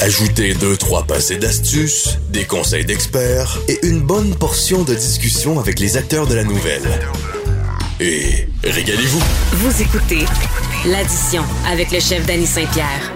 Ajoutez deux, trois passés d'astuces, des conseils d'experts et une bonne portion de discussion avec les acteurs de la nouvelle. Et régalez-vous. Vous écoutez l'addition avec le chef Danny Saint-Pierre.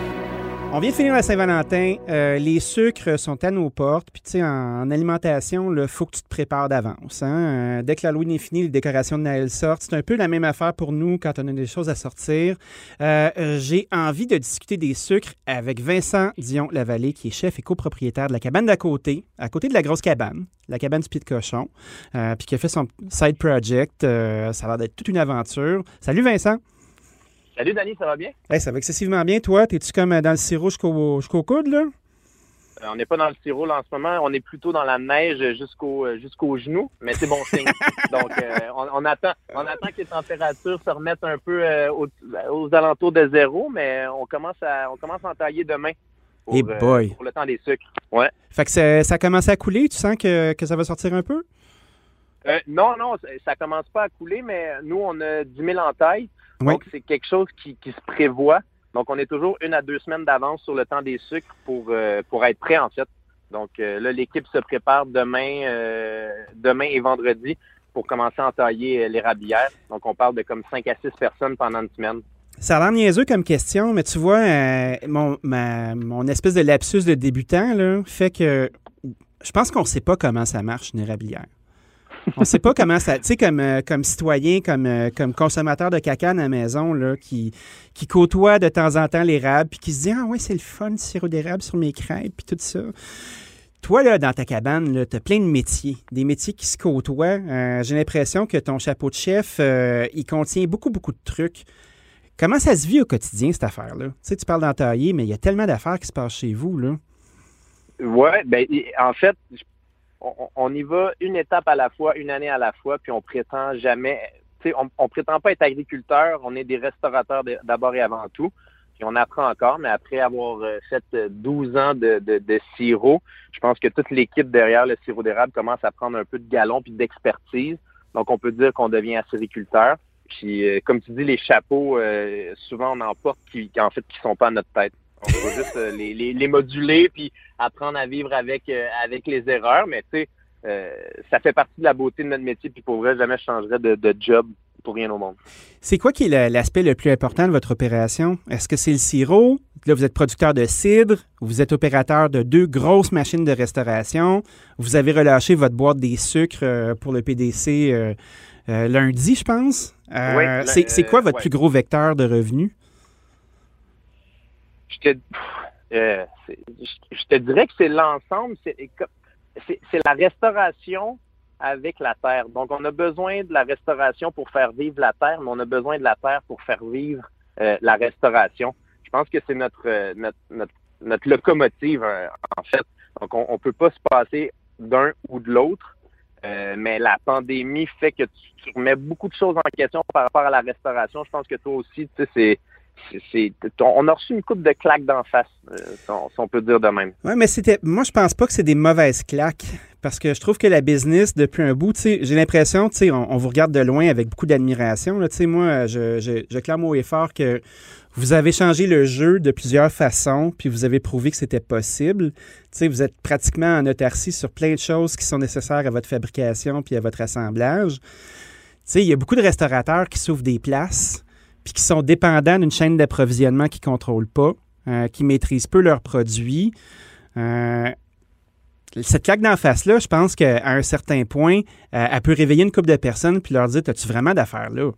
On vient de finir la Saint-Valentin. Euh, les sucres sont à nos portes. Puis, tu sais, en, alimentation, il faut que tu te prépares d'avance. Hein. Euh, dès que l'Halloween est fini, les décorations de Noël sortent. C'est un peu la même affaire pour nous quand on a des choses à sortir. Euh, j'ai envie de discuter des sucres avec Vincent Dion-Lavallée, qui est chef et copropriétaire de la cabane d'à côté, à côté de la grosse cabane, la cabane du Pied de Cochon, puis qui a fait son side project. ça a l'air d'être toute une aventure. Salut, Vincent. Salut, Danny, ça va bien? ça va excessivement bien. Toi, es-tu comme euh, dans le sirop jusqu'au coude, là? Euh, on n'est pas dans le sirop en ce moment. On est plutôt dans la neige jusqu'au euh, jusqu'au genou, mais c'est bon signe. Donc, on, attend, on attend que les températures se remettent un peu aux, alentours de zéro, mais on commence à on commence à entailler demain. Pour, hey boy. pour le temps des sucres. Ouais. Fait que ça, ça commence à couler. Tu sens que, que ça va sortir un peu? non, non, ça commence pas à couler, mais nous, on a 10 000 en Donc, c'est quelque chose qui, se prévoit. Donc, on est toujours une à deux semaines d'avance sur le temps des sucres pour, euh, pour être prêt, en fait. Donc, euh, là, l'équipe se prépare demain, euh, demain et vendredi pour commencer à entailler les rabières. Donc, on parle de comme 5 à 6 personnes pendant une semaine. Ça a l'air niaiseux comme question, mais tu vois, mon, mon espèce de lapsus de débutant là, fait que je pense qu'on ne sait pas comment ça marche une érablière. On ne sait pas comment ça. Tu sais, comme, euh, citoyen, comme, euh, comme consommateur de caca à la maison, là, qui, côtoie de temps en temps l'érable, puis qui se dit Ah, ouais, c'est le fun, sirop d'érable sur mes crêpes, puis tout ça. Toi, là, dans ta cabane, tu as plein de métiers, des métiers qui se côtoient. Euh, j'ai l'impression que ton chapeau de chef, il contient beaucoup, beaucoup de trucs. Comment ça se vit au quotidien, cette affaire-là? Tu sais, tu parles d'entailler, mais il y a tellement d'affaires qui se passent chez vous, là. Oui, ben, en fait, on, y va une étape à la fois, une année à la fois, puis on prétend jamais, on, on prétend pas être agriculteur, on est des restaurateurs d'abord et avant tout. Puis on apprend encore, mais après avoir euh, fait 12 ans de, de, sirop, je pense que toute l'équipe derrière le sirop d'érable commence à prendre un peu de galon puis d'expertise. Donc on peut dire qu'on devient acériculteur. Puis euh, comme tu dis, les chapeaux, euh, souvent on en porte qui, qui en fait qui sont pas à notre tête. On va juste euh, les, les, moduler puis apprendre à vivre avec, euh, avec les erreurs. Mais tu sais, euh, ça fait partie de la beauté de notre métier. Puis pour vrai, jamais je changerais de, de job pour rien au monde. C'est quoi qui est l'aspect le plus important de votre opération? Est-ce que c'est le sirop? Là, vous êtes producteur de cidre, vous êtes opérateur de deux grosses machines de restauration, vous avez relâché votre boîte des sucres pour le PDC lundi, je pense. oui, c'est quoi votre plus gros vecteur de revenus? Je te, euh, je te dirais que c'est l'ensemble, c'est la restauration avec la terre. Donc, on a besoin de la restauration pour faire vivre la terre, mais on a besoin de la terre pour faire vivre euh, la restauration. Je pense que c'est notre, euh, notre, notre, locomotive, en fait. Donc, on ne peut pas se passer d'un ou de l'autre. mais la pandémie fait que tu, remets beaucoup de choses en question par rapport à la restauration. Je pense que toi aussi, tu sais, on a reçu une coupe de claques d'en face, euh, si, on, peut dire de même. Oui, mais c'était. Moi, je pense pas que c'est des mauvaises claques. Parce que je trouve que la business, depuis un bout, j'ai l'impression, on, on, vous regarde de loin avec beaucoup d'admiration. Moi, je, je, je clame haut et fort que vous avez changé le jeu de plusieurs façons, puis vous avez prouvé que c'était possible. sais, vous êtes pratiquement en autarcie sur plein de choses qui sont nécessaires à votre fabrication puis à votre assemblage. Il y a beaucoup de restaurateurs qui s'ouvrent des places qui sont dépendants d'une chaîne d'approvisionnement qui ne contrôlent pas, euh, qui maîtrisent peu leurs produits. Euh, cette claque d'en face-là, je pense qu'à un certain point, euh, elle peut réveiller une couple de personnes puis leur dire As-tu vraiment d'affaires là?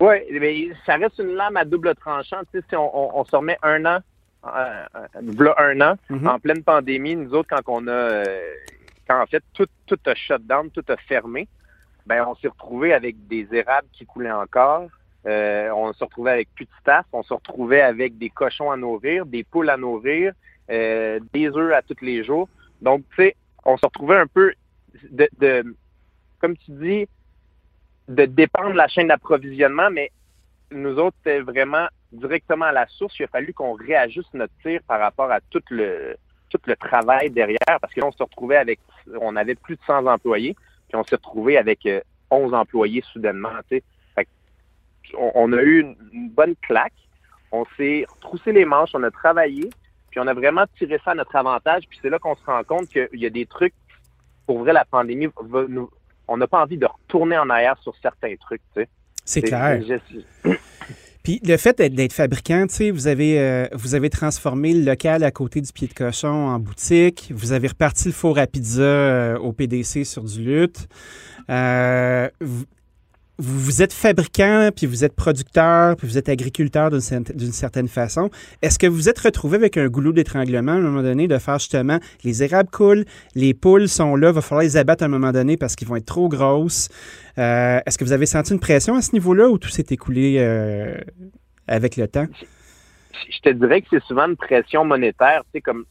Oui, mais ça reste une lame à double tranchant. Tu sais, si on, se remet un an, un an, mm-hmm. en pleine pandémie, nous autres, quand on a, quand en fait tout, tout a shut down, tout a fermé, ben on s'est retrouvé avec des érables qui coulaient encore. Euh, on se retrouvait avec plus de staff, on se retrouvait avec des cochons à nourrir, des poules à nourrir, euh, des œufs à tous les jours. Donc, tu sais, on se retrouvait un peu de, de, comme tu dis, de dépendre de la chaîne d'approvisionnement, mais nous autres, c'était vraiment directement à la source. Il a fallu qu'on réajuste notre tir par rapport à tout le tout le travail derrière, parce que on se retrouvait avec, on avait plus de 100 employés. Puis on s'est retrouvé avec 11 euh, employés soudainement. On, on, a eu une, bonne claque. on s'est troussé les manches, on a travaillé, puis on a vraiment tiré ça à notre avantage. Puis c'est là qu'on se rend compte qu'il y a des trucs, pour vrai, la pandémie, on n'a pas envie de retourner en arrière sur certains trucs. C'est clair. Le fait d'être fabricant, vous avez, euh, vous avez transformé le local à côté du pied de cochon en boutique. Vous avez reparti le four à pizza euh, au PDC sur du lutte. Euh, vous, êtes fabricant, puis vous êtes producteur, puis vous êtes agriculteur d'une certaine façon. Est-ce que vous êtes retrouvé avec un goulot d'étranglement à un moment donné de faire justement les érables coulent, les poules sont là, va falloir les abattre à un moment donné parce qu'ils vont être trop grosses. Euh, est-ce que vous avez senti une pression à ce niveau-là ou tout s'est écoulé euh, avec le temps? Je te dirais que c'est souvent une pression monétaire, tu sais, comme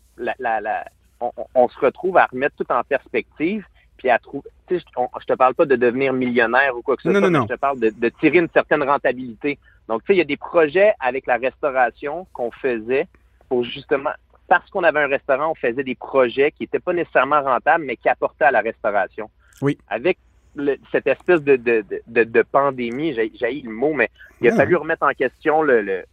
on se retrouve à remettre tout en perspective puis à trouver. Je, je te parle pas de devenir millionnaire ou quoi que ce soit. Non, Je te parle de, tirer une certaine rentabilité. Donc, tu sais, il y a des projets avec la restauration qu'on faisait pour justement, parce qu'on avait un restaurant, on faisait des projets qui n'étaient pas nécessairement rentables, mais qui apportaient à la restauration. Oui. Avec cette espèce de, de, de, pandémie, j'ai le mot, mais il a fallu remettre en question le, le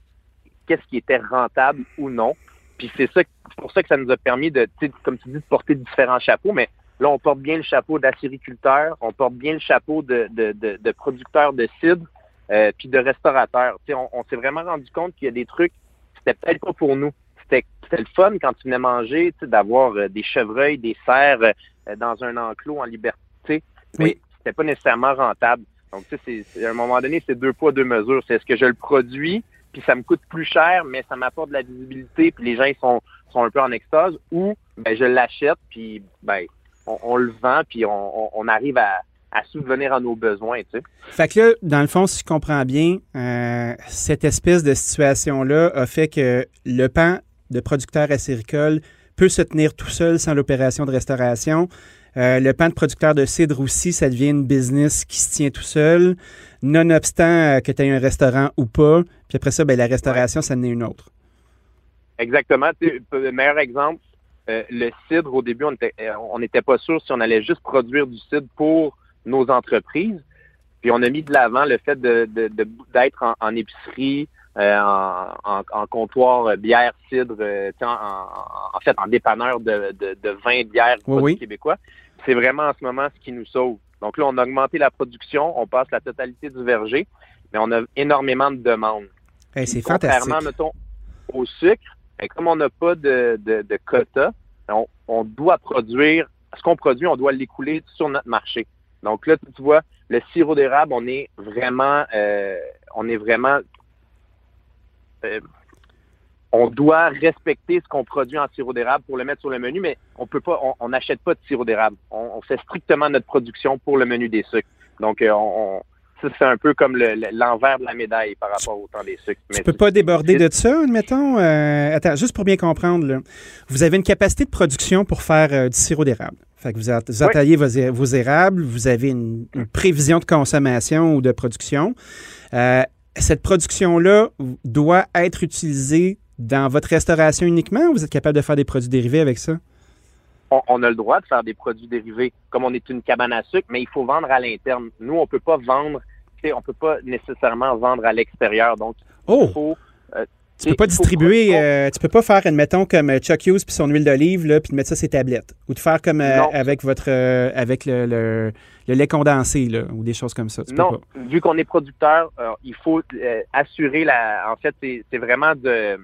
qu'est-ce qui était rentable ou non. Puis c'est ça, pour ça que ça nous a permis de, comme tu dis, de porter différents chapeaux, mais Là, on porte bien le chapeau d'acériculteur, on porte bien le chapeau de, de, de, de producteur de cidre, euh, puis de restaurateur. on, on s'est vraiment rendu compte qu'il y a des trucs, c'était peut-être pas pour nous. C'était le fun quand tu venais manger, d'avoir euh, des chevreuils, des cerfs euh, dans un enclos en liberté, mais oui. c'était pas nécessairement rentable. Donc, tu sais, à un moment donné, c'est deux poids, deux mesures. C'est est-ce que je le produis, puis ça me coûte plus cher, mais ça m'apporte de la visibilité, puis les gens ils sont, sont un peu en extase, ou ben, je l'achète, puis ben, on, le vend, puis on, arrive à, subvenir à nos besoins. Tu sais. Fait que là, dans le fond, si je comprends bien, euh, cette espèce de situation-là a fait que le pan de producteur acéricole peut se tenir tout seul sans l'opération de restauration. Euh, le pan de producteur de cidre aussi, ça devient une business qui se tient tout seul, nonobstant euh, que tu aies un restaurant ou pas. Puis après ça, ben, la restauration, ça en est une autre. Exactement. Le meilleur exemple, euh, le cidre, au début, euh, on n'était pas sûr si on allait juste produire du cidre pour nos entreprises. Puis on a mis de l'avant le fait de, d'être en, épicerie, euh, en, comptoir bière, cidre, en, fait en dépanneur de, de, vin, de bière québécois. C'est vraiment en ce moment ce qui nous sauve. Donc là, on a augmenté la production, on passe la totalité du verger, mais on a énormément de demandes. c'est fantastique. Contrairement, mettons, au sucre, comme on n'a pas de quota, on, doit produire, ce qu'on produit, on doit l'écouler sur notre marché. Donc là, tu vois, le sirop d'érable, on est vraiment, euh, on est vraiment, euh, on doit respecter ce qu'on produit en sirop d'érable pour le mettre sur le menu, mais on peut pas, on n'achète pas de sirop d'érable. On, fait strictement notre production pour le menu des sucres. Donc, euh, on, ça, c'est un peu comme l'envers de la médaille par rapport au temps des sucres. Tu ne peux pas déborder de ça, admettons? Euh, attends, juste pour bien comprendre, vous avez une capacité de production pour faire euh, du sirop d'érable. Fait que vous, vous vos, érables, vous avez une, prévision de consommation ou de production. Euh, cette production-là doit être utilisée dans votre restauration uniquement ou vous êtes capable de faire des produits dérivés avec ça? on, a le droit de faire des produits dérivés, comme on est une cabane à sucre, mais il faut vendre à l'interne. Nous, on peut pas vendre, on peut pas nécessairement vendre à l'extérieur. Donc, oh. il faut, euh, tu peux pas distribuer, euh, tu peux pas faire, admettons, comme euh, Chuck Hughes puis son huile d'olive, là, puis mettre ça sur ses tablettes. Ou de faire comme avec votre avec le, lait condensé, là, ou des choses comme ça. non, vu qu'on est producteur, il faut assurer la. En fait, c'est vraiment de.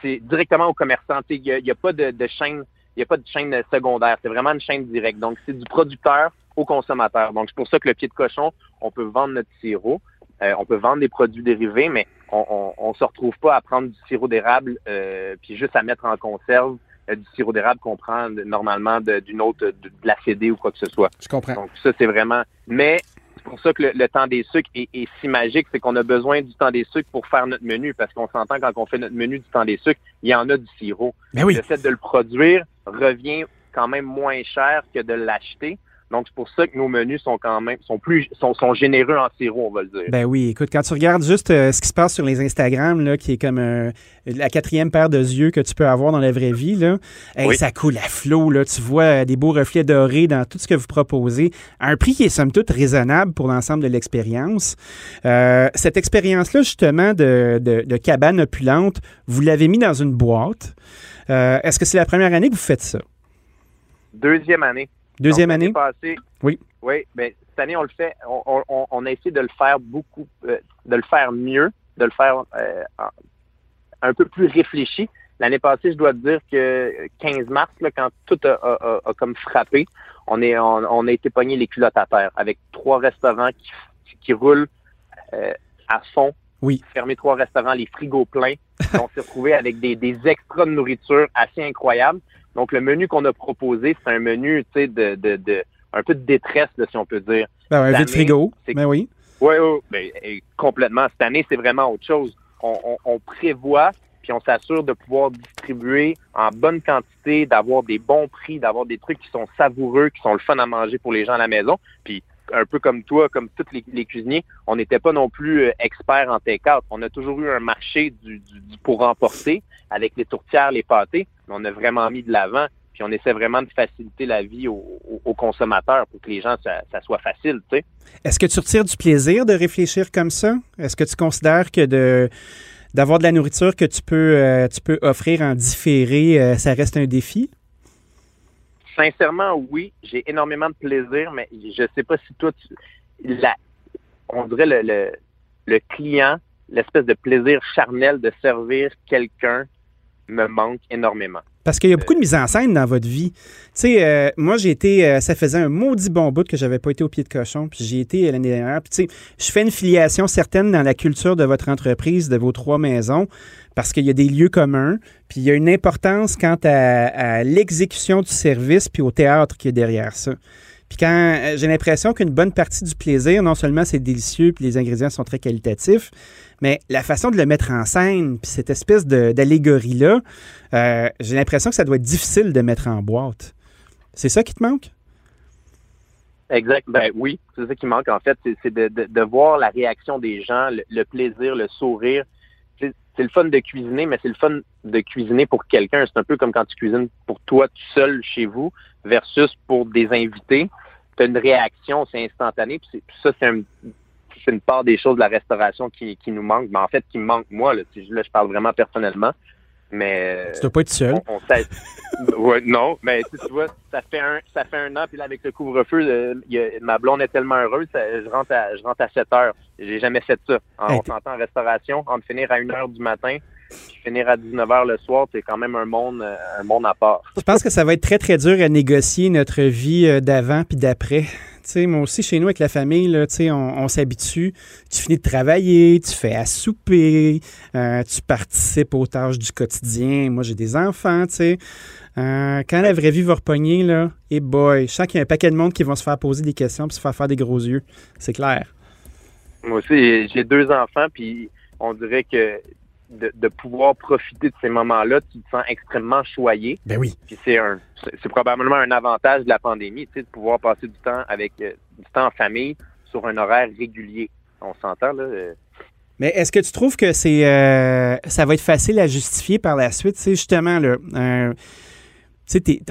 C'est directement au commerçant. Il n'y a, pas de, de chaîne il n'y a pas de chaîne secondaire. C'est vraiment une chaîne directe. Donc, c'est du producteur au consommateur. Donc, c'est pour ça que le pied de cochon, on peut vendre notre sirop, euh, on peut vendre des produits dérivés, mais on ne se retrouve pas à prendre du sirop d'érable euh, puis juste à mettre en conserve euh, du sirop d'érable qu'on prend normalement d'une autre, de, la CD ou quoi que ce soit. Je comprends. Donc, ça, c'est vraiment... Mais c'est pour ça que le, temps des sucres est, si magique, c'est qu'on a besoin du temps des sucres pour faire notre menu, parce qu'on s'entend quand on fait notre menu du temps des sucres, il y en a du sirop. Mais oui. Le fait de le produire revient quand même moins cher que de l'acheter. Donc, c'est pour ça que nos menus sont quand même sont plus sont, sont généreux en sirop, on va le dire. Ben oui, écoute, quand tu regardes juste euh, ce qui se passe sur les Instagram, là, qui est comme euh, la quatrième paire de yeux que tu peux avoir dans la vraie vie, là, ça coule à flot. Là, tu vois euh, des beaux reflets dorés dans tout ce que vous proposez, à un prix qui est somme toute raisonnable pour l'ensemble de l'expérience. cette expérience-là, justement, de, de, de, cabane opulente, vous l'avez mis dans une boîte. Est-ce que c'est la première année que vous faites ça? Deuxième année. Deuxième année? oui. Oui, mais ben, cette année, on le fait. On, a essayé de le faire beaucoup, euh, de le faire mieux, de le faire euh, un peu plus réfléchi. L'année passée, je dois te dire que 15 mars, quand tout a, comme frappé, on, est, on, a été pogné les culottes à terre avec trois restaurants qui, qui roulent euh, à fond. Oui. Fermé trois restaurants, les frigos pleins. on s'est retrouvé avec des, des extras de nourriture assez incroyables. Donc, le menu qu'on a proposé, c'est un menu, tu sais, de, de, de, un peu de détresse, si on peut dire. Ben, vide frigo. Ben oui. Oui, oui, ben, complètement. Cette année, c'est vraiment autre chose. On, on, prévoit, puis on s'assure de pouvoir distribuer en bonne quantité, d'avoir des bons prix, d'avoir des trucs qui sont savoureux, qui sont le fun à manger pour les gens à la maison. Puis un peu comme toi, comme tous les, cuisiniers, on n'était pas non plus euh, experts en take-out. On a toujours eu un marché du, pour remporter avec les tourtières, les pâtés, on a vraiment mis de l'avant. Puis on essaie vraiment de faciliter la vie aux, consommateurs pour que les gens, ça, soit facile. Est-ce que tu retires du plaisir de réfléchir comme ça? Est-ce que tu considères que d'avoir de la nourriture que tu peux, euh, tu peux offrir en différé, euh, ça reste un défi? Sincèrement, oui. J'ai énormément de plaisir, mais je sais pas si toi, tu, la, on dirait le, le, client, l'espèce de plaisir charnel de servir quelqu'un me manque énormément. Parce qu'il y a beaucoup de mise en scène dans votre vie. Tu sais, euh, moi, j'ai été, euh, ça faisait un maudit bon bout que j'avais pas été au pied de cochon, puis j'ai été l'année dernière. Puis, tu sais, je fais une filiation certaine dans la culture de votre entreprise, de vos trois maisons parce qu'il y a des lieux communs, puis il y a une importance quant à, l'exécution du service, puis au théâtre qui est derrière ça. Quand euh, j'ai l'impression qu'une bonne partie du plaisir, non seulement c'est délicieux, puis les ingrédients sont très qualitatifs, mais la façon de le mettre en scène, puis cette espèce d'allégorie-là, euh, j'ai l'impression que ça doit être difficile de mettre en boîte. C'est ça qui te manque? Exact. Ben oui, c'est ça qui manque en fait, c'est de, voir la réaction des gens, le plaisir, le sourire c'est le fun de cuisiner, mais c'est le fun de cuisiner pour quelqu'un. C'est un peu comme quand tu cuisines pour toi tout seul chez vous versus pour des invités. Tu as une réaction, c'est instantané. Puis ça, c'est une part des choses de la restauration qui, nous manque, mais en fait qui me manque moi. Là, là je parle vraiment personnellement. Mais. Tu dois pas être seul. ouais, non, mais tu vois, ça fait un, ça fait un an, puis là, avec le couvre-feu, ma blonde est tellement heureuse, je rentre à, je rentre à 7 heures. J'ai jamais fait ça. on s'entend en restauration, entre finir à 1 heure du matin, puis finir à 19 h le soir, c'est quand même un monde, un monde à part. Je pense que ça va être très, très dur à négocier notre vie euh, d'avant puis d'après moi aussi, chez nous, avec la famille, là, on, on s'habitue. Tu finis de travailler, tu fais à souper, euh, tu participes aux tâches du quotidien. Moi, j'ai des enfants. Euh, quand la vraie vie va repogner, là, et boy, je sens qu'il y a un paquet de monde qui vont se faire poser des questions puis se faire faire des gros yeux. C'est clair. Moi aussi, j'ai deux enfants, puis on dirait que de, pouvoir profiter de ces moments-là, tu te sens extrêmement choyé. Ben oui. Puis c'est un, c'est probablement un avantage de la pandémie, tu sais, de pouvoir passer du temps avec euh, du temps en famille sur un horaire régulier. On s'entend là. Euh. Mais est-ce que tu trouves que c'est, euh, ça va être facile à justifier par la suite, c'est justement là.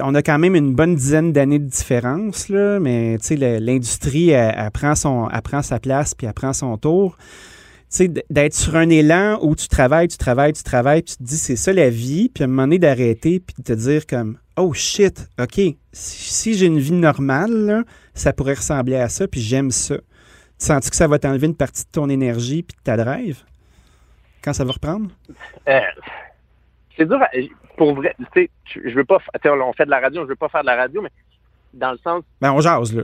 on a quand même une bonne dizaine d'années de différence, là, mais l'industrie, elle, prend son, elle prend sa place puis elle prend son tour d'être sur un élan où tu travailles, tu travailles, tu travailles, puis tu te dis c'est ça la vie, puis à un moment donné d'arrêter, puis de te dire comme oh shit, ok, si, j'ai une vie normale, ça pourrait ressembler à ça, puis j'aime ça. Tu sens-tu que ça va t'enlever une partie de ton énergie puis de ta drive? Quand ça va reprendre? Euh, c'est dur. pour vrai, tu sais, je veux pas. On fait de la radio, je veux pas faire de la radio, mais dans le sens. Ben, on jase, là.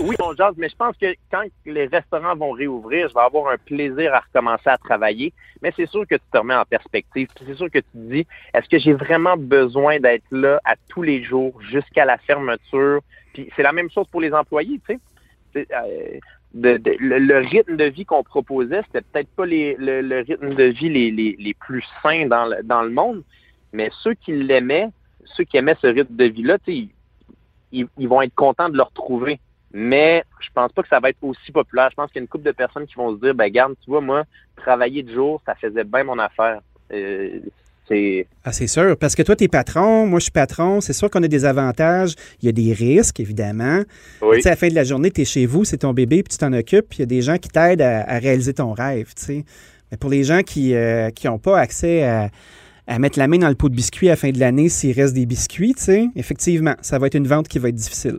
oui, on jase, mais je pense que quand les restaurants vont réouvrir, je vais avoir un plaisir à recommencer à travailler. Mais c'est sûr que tu te remets en perspective. C'est sûr que tu te dis, est-ce que j'ai vraiment besoin d'être là à tous les jours jusqu'à la fermeture? Puis c'est la même chose pour les employés, tu sais. Euh, le, rythme de vie qu'on proposait, c'était peut-être pas les, le, rythme de vie les, les, les plus sains dans le, dans le monde, mais ceux qui l'aimaient, ceux qui aimaient ce rythme de vie-là, tu sais, ils, vont être contents de le retrouver. Mais je pense pas que ça va être aussi populaire. Je pense qu'il y a une couple de personnes qui vont se dire, ben garde, tu vois, moi, travailler de jour, ça faisait bien mon affaire. Euh, c'est... Ah, c'est sûr, parce que toi, tu es patron, moi, je suis patron. C'est sûr qu'on a des avantages. Il y a des risques, évidemment. Oui. Tu sais, à la fin de la journée, tu es chez vous, c'est ton bébé, puis tu t'en occupes, puis il y a des gens qui t'aident à, réaliser ton rêve, tu sais. Mais pour les gens qui n'ont euh, pas accès à, à, mettre la main dans le pot de biscuits à la fin de l'année s'il reste des biscuits, tu sais, effectivement, ça va être une vente qui va être difficile.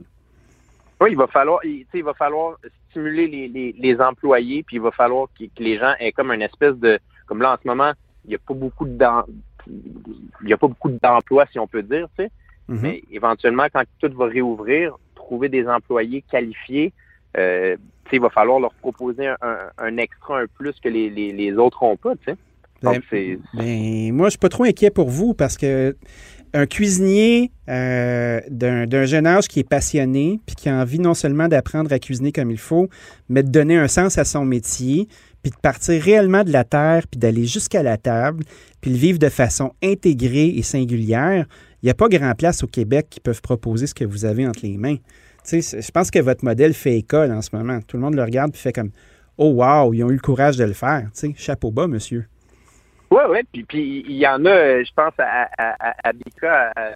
Oui, il va falloir, il, va falloir stimuler les, employés, puis il va falloir que, les gens aient comme une espèce de, comme là en ce moment, il n'y a pas beaucoup de il y a pas beaucoup d'emplois, si on peut dire, tu sais. Mm-hmm. Mais éventuellement, quand tout va réouvrir, trouver des employés qualifiés, euh, il va falloir leur proposer un, extra, un plus que les, autres n'ont pas, tu sais. Ben, ben, moi, je suis pas trop inquiet pour vous parce que un cuisinier euh, d'un jeune âge qui est passionné, puis qui a envie non seulement d'apprendre à cuisiner comme il faut, mais de donner un sens à son métier, puis de partir réellement de la terre, puis d'aller jusqu'à la table, puis le vivre de façon intégrée et singulière, il n'y a pas grand place au Québec qui peuvent proposer ce que vous avez entre les mains. je pense que votre modèle fait école en ce moment. Tout le monde le regarde et fait comme Oh wow, ils ont eu le courage de le faire. chapeau bas, monsieur. Oui, oui. Puis, il y en a, je pense à, à, Bika euh,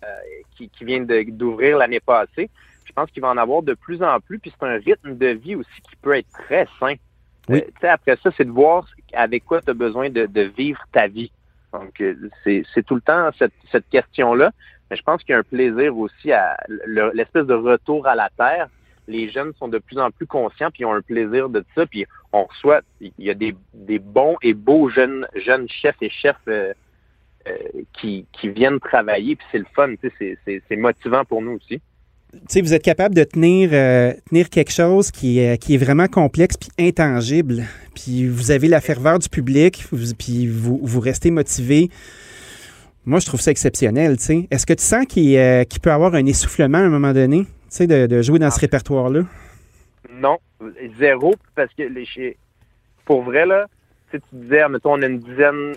qui, vient d'ouvrir l'année passée. Je pense qu'il va en avoir de plus en plus. Puis c'est un rythme de vie aussi qui peut être très sain. Euh, après ça, c'est de voir avec quoi tu as besoin de, vivre ta vie. Donc, euh, c'est tout le temps cette, cette question-là. Mais je pense qu'il y a un plaisir aussi à l'espèce de retour à la terre les jeunes sont de plus en plus conscients puis ont un plaisir de ça. Puis on reçoit, il y a des, bons et beaux jeunes chefs et chefs euh, euh, qui, viennent travailler. Puis c'est le fun, c'est motivant pour nous aussi. vous êtes capable de tenir, euh, quelque chose qui est, vraiment complexe puis intangible. Puis vous avez la ferveur du public, puis vous, vous restez motivé. Moi, je trouve ça exceptionnel. Est-ce que tu sens qu'il peut y avoir un essoufflement à un moment donné? Tu sais, de, jouer dans ce ah. répertoire-là? Non, zéro, parce que les, pour vrai, là, si tu disais, mettons, on a une dizaine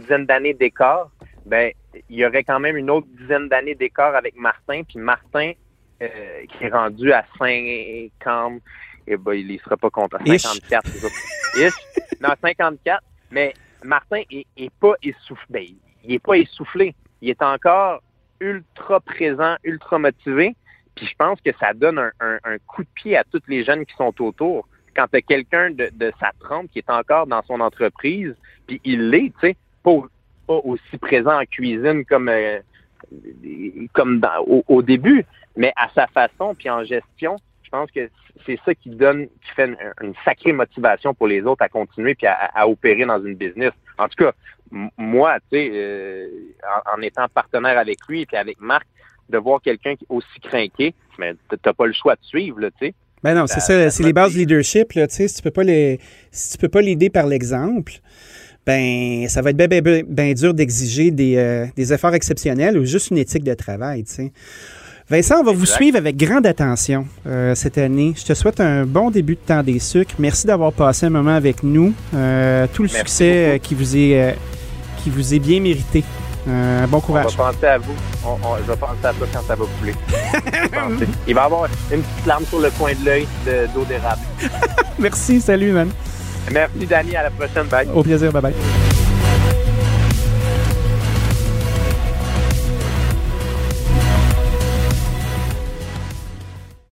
dizaine d'années d'écart, ben, il y aurait quand même une autre dizaine d'années d'écart avec Martin, puis Martin, euh, qui est rendu à 50, eh ben, il ne sera pas content. 54, Ish. Non, 54. Mais Martin est, pas essoufflé. Ben, il est pas essoufflé. Il est encore ultra présent, ultra motivé. Puis je pense que ça donne un, coup de pied à tous les jeunes qui sont autour. Quand tu quelqu'un de, sa trempe qui est encore dans son entreprise, puis il l'est, tu sais, pas, aussi présent en cuisine comme, euh, comme au, début, mais à sa façon, puis en gestion, je pense que c'est ça qui donne, qui fait une, sacrée motivation pour les autres à continuer puis à, opérer dans une business. En tout cas, moi, tu sais, euh, en, en, étant partenaire avec lui et avec Marc, de voir quelqu'un aussi craqué, mais t'as pas le choix de suivre, tu sais. Ben non, c'est ça, c'est les bases du leadership, là, tu sais, si tu peux pas les, si tu peux pas l'aider par l'exemple, ben ça va être bien ben, ben, dur d'exiger des, euh, des, efforts exceptionnels ou juste une éthique de travail, tu sais. Vincent, on va vous suivre avec grande attention euh, cette année. Je te souhaite un bon début de temps des sucres. Merci d'avoir passé un moment avec nous. Euh, tout le succès qui vous est qui vous est bien mérité. Euh, bon courage. On va penser à vous. je vais penser à toi quand ça va couler. Il va y avoir une petite larme sur le coin de l'œil d'eau d'érable. Merci, salut, man. Merci, Danny. À la prochaine. Bye. Au plaisir. Bye bye.